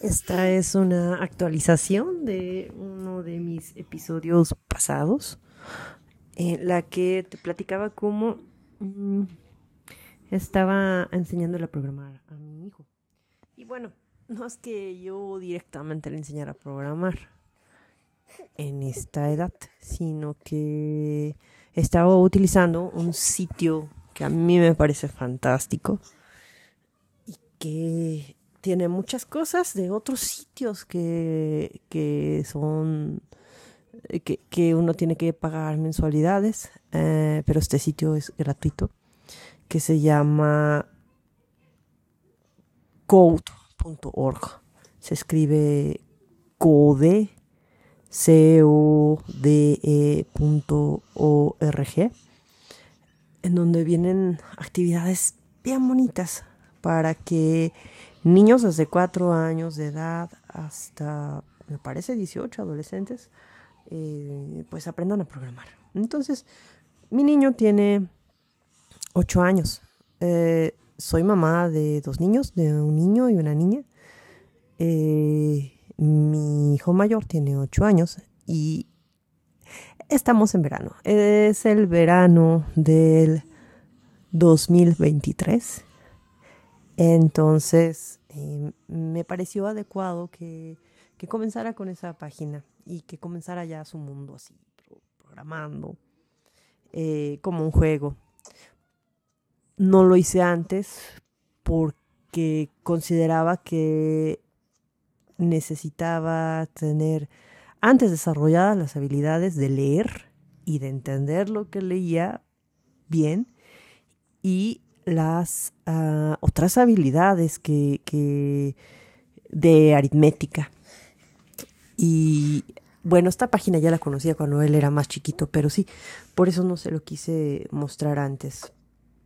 Esta es una actualización de uno de mis episodios pasados, en la que te platicaba cómo mm, estaba enseñándole a programar a mi hijo. Y bueno, no es que yo directamente le enseñara a programar en esta edad, sino que estaba utilizando un sitio que a mí me parece fantástico y que tiene muchas cosas de otros sitios que, que son que, que, uno tiene que pagar mensualidades, eh, pero este sitio es gratuito, que se llama code.org. Se escribe code, c o d e en donde vienen actividades bien bonitas para que niños desde 4 años de edad hasta, me parece, 18 adolescentes, eh, pues aprendan a programar. Entonces, mi niño tiene 8 años. Eh, soy mamá de dos niños, de un niño y una niña. Eh, mi hijo mayor tiene 8 años y estamos en verano. Es el verano del 2023 entonces, em, me pareció adecuado que, comenzara con esa página y que comenzara ya su mundo así, programando, eh, como un juego. No lo hice antes porque consideraba que necesitaba tener antes desarrolladas las habilidades de leer y de entender lo que leía bien y las ah, otras habilidades que, de aritmética. Y bueno, esta página ya la conocía cuando él era más chiquito, pero sí, por eso no se lo quise mostrar antes.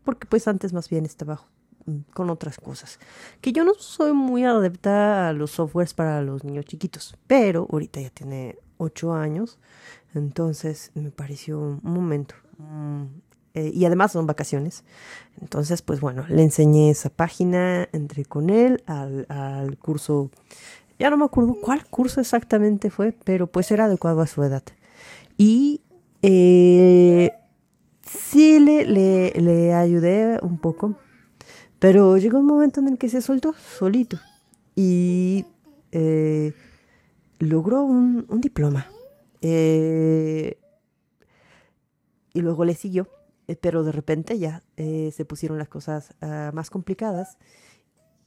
Porque pues antes más bien estaba mm, con otras cosas. Que yo no soy muy adepta a los softwares para los niños chiquitos, pero ahorita ya tiene 8 años, entonces me pareció un momento mm, eh, y además son vacaciones. Entonces, pues bueno, le enseñé esa página, entré con él al, curso, ya no me acuerdo cuál curso exactamente fue, pero pues era adecuado a su edad. Y eh, sí le, le, le ayudé un poco, pero llegó un momento en el que se soltó solito y eh, logró un, un diploma. y luego le siguió eh, pero de repente ya eh, se pusieron las cosas ah, más complicadas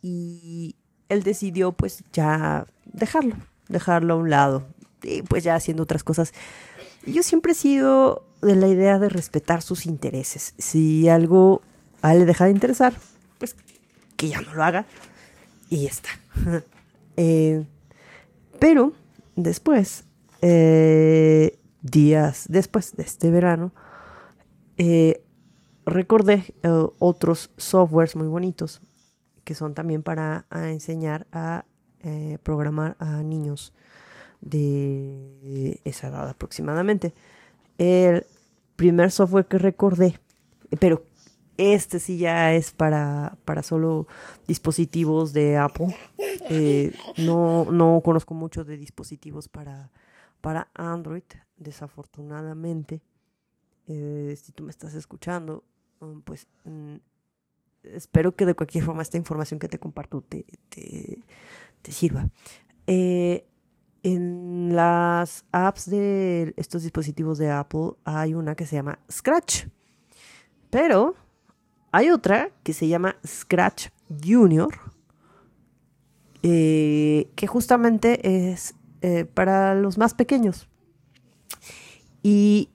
y él decidió pues ya dejarlo, dejarlo a un lado y pues ya haciendo otras cosas. Yo siempre he sido de la idea de respetar sus intereses. Si algo a él le deja de interesar, pues que ya no lo haga y ya está. Eh, pero después, días después de este verano, eh, recordé eh, otros softwares muy bonitos que son también para enseñar a eh, programar a niños de esa edad aproximadamente. El primer software que recordé, pero este sí ya es para, para solo dispositivos de Apple. no, no conozco mucho de dispositivos para, para Android, desafortunadamente. Eh, si tú me estás escuchando, um, pues mm, espero que de cualquier forma esta información que te comparto te, te, sirva. Eh, en las apps de estos dispositivos de Apple hay una que se llama Scratch, pero hay otra que se llama Scratch Junior, eh, que justamente es para los más pequeños. Y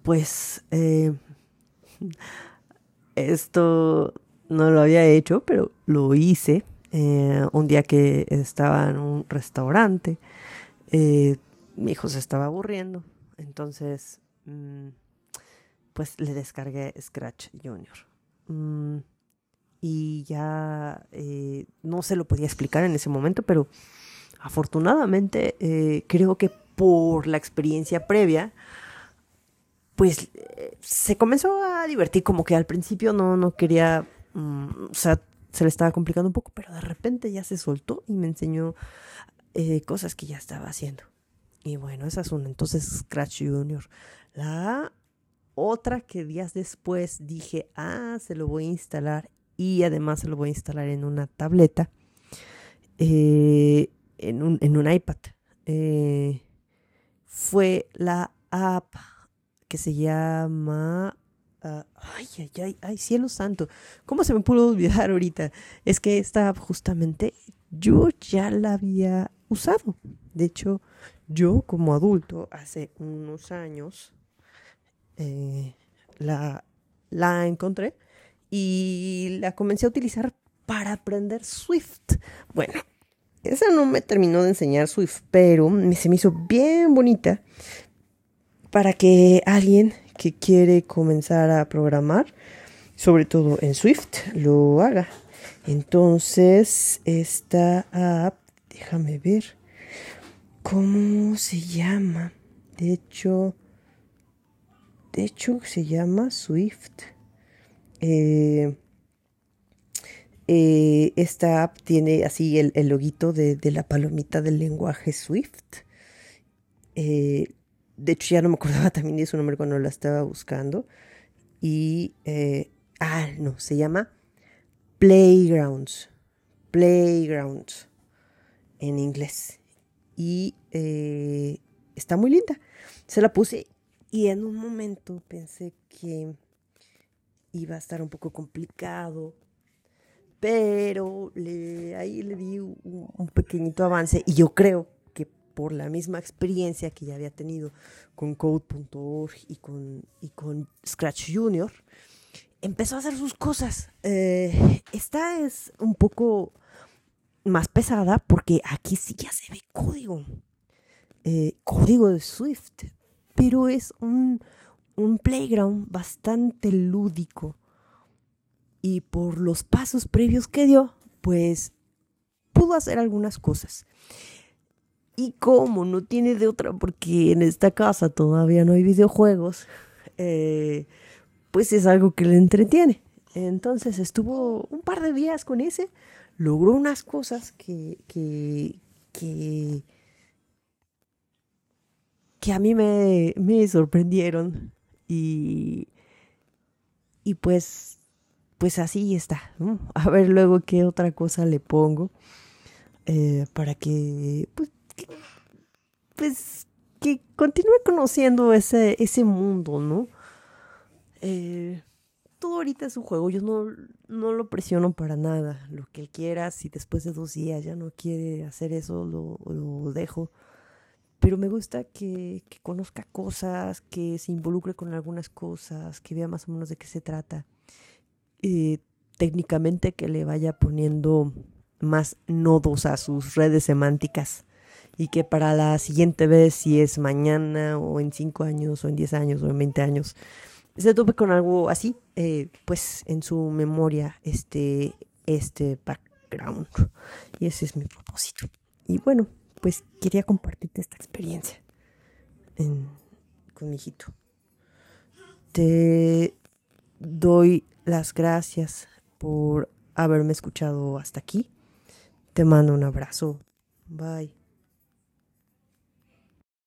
pues eh, esto no lo había hecho, pero lo hice eh, un día que estaba en un restaurante. Eh, mi hijo se estaba aburriendo, entonces mm, pues le descargué Scratch Junior. Mm, y ya no se lo podía explicar en ese momento, pero afortunadamente creo que por la experiencia previa, pues se comenzó a divertir, como que al principio no, no quería, mm, o sea, se le estaba complicando un poco, pero de repente ya se soltó y me enseñó eh, cosas que ya estaba haciendo. Y bueno, esa es una. Entonces, Scratch Junior. La otra que días después dije, ah, se lo voy a instalar y además se lo voy a instalar en una tableta, eh, en, un, en, un, iPad. Eh, fue la app que se llama... Ah, ay, ay, ay, ay, cielo santo. ¿Cómo se me pudo olvidar ahorita? Es que esta justamente yo ya la había usado. De hecho, yo como adulto hace unos años eh, la, la encontré y la comencé a utilizar para aprender Swift. Bueno, esa no me terminó de enseñar Swift, pero se me hizo bien bonita para que alguien que quiere comenzar a programar, sobre todo en Swift, lo haga. Entonces, esta app, déjame ver, ¿cómo se llama? De hecho, de hecho se llama Swift. Eh, eh, esta app tiene así el, el loguito de, la palomita del lenguaje Swift. Eh, de hecho, ya no me acordaba también de su nombre cuando la estaba buscando. Y, ah, no, se llama Playgrounds. Playgrounds en inglés. Y está muy linda. Se la puse y en un momento pensé que iba a estar un poco complicado, pero le, ahí le di un, pequeñito avance y yo creo por la misma experiencia que ya había tenido con code.org y con, y con Scratch Junior, empezó a hacer sus cosas. Eh, esta es un poco más pesada porque aquí sí ya se ve código. Eh, código de Swift, pero es un, playground bastante lúdico. Y por los pasos previos que dio, pues pudo hacer algunas cosas. Y como no tiene de otra, porque en esta casa todavía no hay videojuegos, eh, pues es algo que le entretiene. Entonces estuvo un par de días con ese, logró unas cosas que, que, que que a mí me, sorprendieron y, y pues, pues así está. A ver luego qué otra cosa le pongo eh, para que, pues, que, pues, que continúe conociendo ese, ese mundo, ¿no? Eh, todo ahorita es un juego, yo no, no lo presiono para nada. Lo que él quiera, si después de dos días ya no quiere hacer eso, lo, dejo pero me gusta que, conozca cosas, que se involucre con algunas cosas, que vea más o menos de qué se trata. Eh, técnicamente que le vaya poniendo más nodos a sus redes semánticas y que para la siguiente vez, si es mañana o en cinco años o en diez años o en veinte años, se tope con algo así, eh, pues en su memoria este, este background. Y ese es mi propósito. Y bueno, pues quería compartirte esta experiencia con mi hijito. Te doy las gracias por haberme escuchado hasta aquí. Te mando un abrazo. Bye.